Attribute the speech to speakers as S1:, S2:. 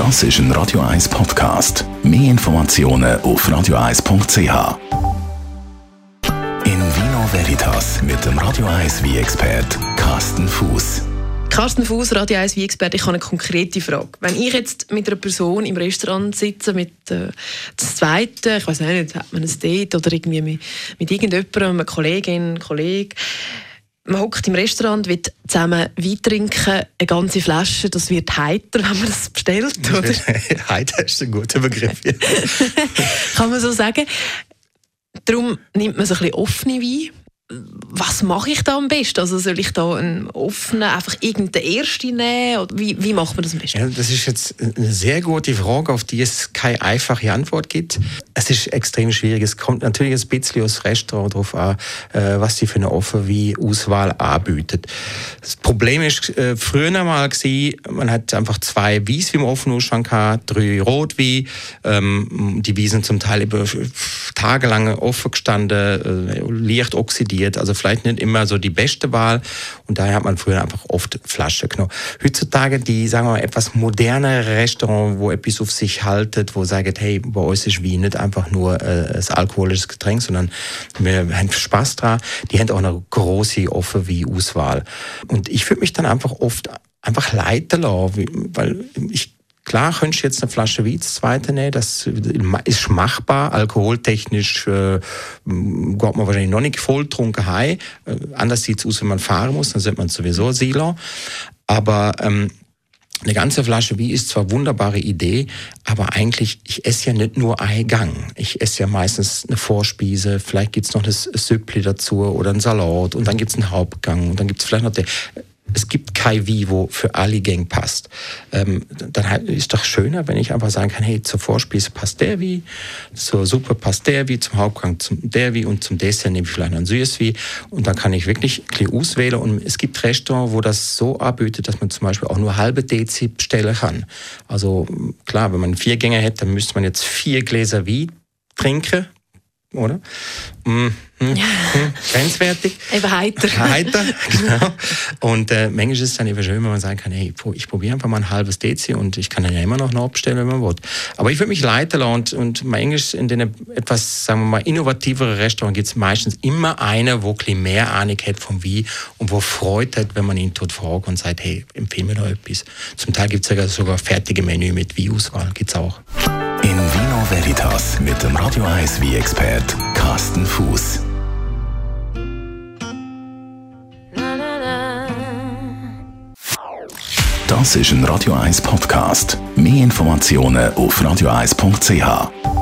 S1: Das ist ein Radio 1 Podcast. Mehr Informationen auf radio1.ch. In Vino Veritas mit dem Radio 1 wie expert Carsten Fuß.
S2: Carsten Fuß, Radio 1 wie expert ich habe eine konkrete Frage. Wenn ich jetzt mit einer Person im Restaurant sitze, mit äh, Zweiten, ich weiß nicht, hat man ein Date oder irgendwie mit, mit irgendjemandem, einer Kollegin, Kollegen, man hockt im Restaurant, wird zusammen Wein trinken, eine ganze Flasche, das wird heiter, wenn man das bestellt, oder?
S3: heiter ist ein guter Begriff.
S2: Kann man so sagen. Darum nimmt man so ein bisschen offene Wein was mache ich da am besten? Also soll ich da einen offenen, einfach irgendeinen ersten nehmen? Oder wie, wie macht man das am besten?
S3: Ja, das ist jetzt eine sehr gute Frage, auf die es keine einfache Antwort gibt. Es ist extrem schwierig. Es kommt natürlich ein bisschen aus Restaurant darauf an, äh, was sie für eine offene Auswahl anbietet. Das Problem ist äh, früher mal gewesen, man hat einfach zwei Wies wie im Offenausschank gehabt, drei Rotwein. Ähm, die Wiesen zum Teil über tagelang offen gestanden, äh, leicht oxidiert. Also vielleicht nicht immer so die beste Wahl. Und daher hat man früher einfach oft Flasche genommen. Heutzutage die, sagen wir mal, etwas modernere Restaurant, wo etwas auf sich haltet, wo sagt, hey, bei uns ist Wien nicht einfach nur äh, ein alkoholisches Getränk, sondern wir haben Spaß dran. Die haben auch eine große offen wie Auswahl. Und ich fühle mich dann einfach oft einfach leiten weil ich Klar könntest du jetzt eine Flasche Wein zweite nehmen, das ist machbar. Alkoholtechnisch äh, geht man wahrscheinlich noch nicht voll trunken. Äh, anders sieht es aus, wenn man fahren muss, dann sollte man sowieso Silo. Aber ähm, eine ganze Flasche Wein ist zwar eine wunderbare Idee, aber eigentlich, ich esse ja nicht nur einen Gang. Ich esse ja meistens eine Vorspiese, vielleicht gibt's noch ein Süppli dazu oder einen Salat und dann gibt's einen Hauptgang und dann gibt's vielleicht noch der es gibt kein Wie, wo für alle Gang passt. Ähm, dann ist doch schöner, wenn ich einfach sagen kann, hey, zur Vorspieße passt der Wie, zur Suppe passt der Wie, zum Hauptgang zum der Wie und zum Dessert nehme ich vielleicht ein süßes Wie und dann kann ich wirklich bisschen auswählen und es gibt Restaurants, wo das so anbietet, dass man zum Beispiel auch nur halbe Dezi bestellen kann. Also klar, wenn man vier Gänge hätte, dann müsste man jetzt vier Gläser Wie trinken oder? Mm, hm, hm, grenzwertig.
S2: eben heiter.
S3: Heiter, genau. Und äh, manchmal ist es dann eben schön, wenn man sagen kann, hey, ich probiere einfach mal ein halbes Dezi und ich kann dann ja immer noch abstellen, wenn man will. Aber ich würde mich leiten lassen und, und manchmal in den etwas, sagen wir mal, innovativeren Restaurants gibt es meistens immer einer, wo ein mehr Ahnung hat vom Wie und wo Freude hat, wenn man ihn tut fragt und sagt, hey, empfehle mir noch etwas. Zum Teil gibt es sogar fertige Menü mit Wie-Auswahl, gibt es auch.
S1: Veritas mit dem Radio 1 wie expert Carsten Fuß. Das ist ein Radio 1 Podcast. Mehr Informationen auf radio1.ch.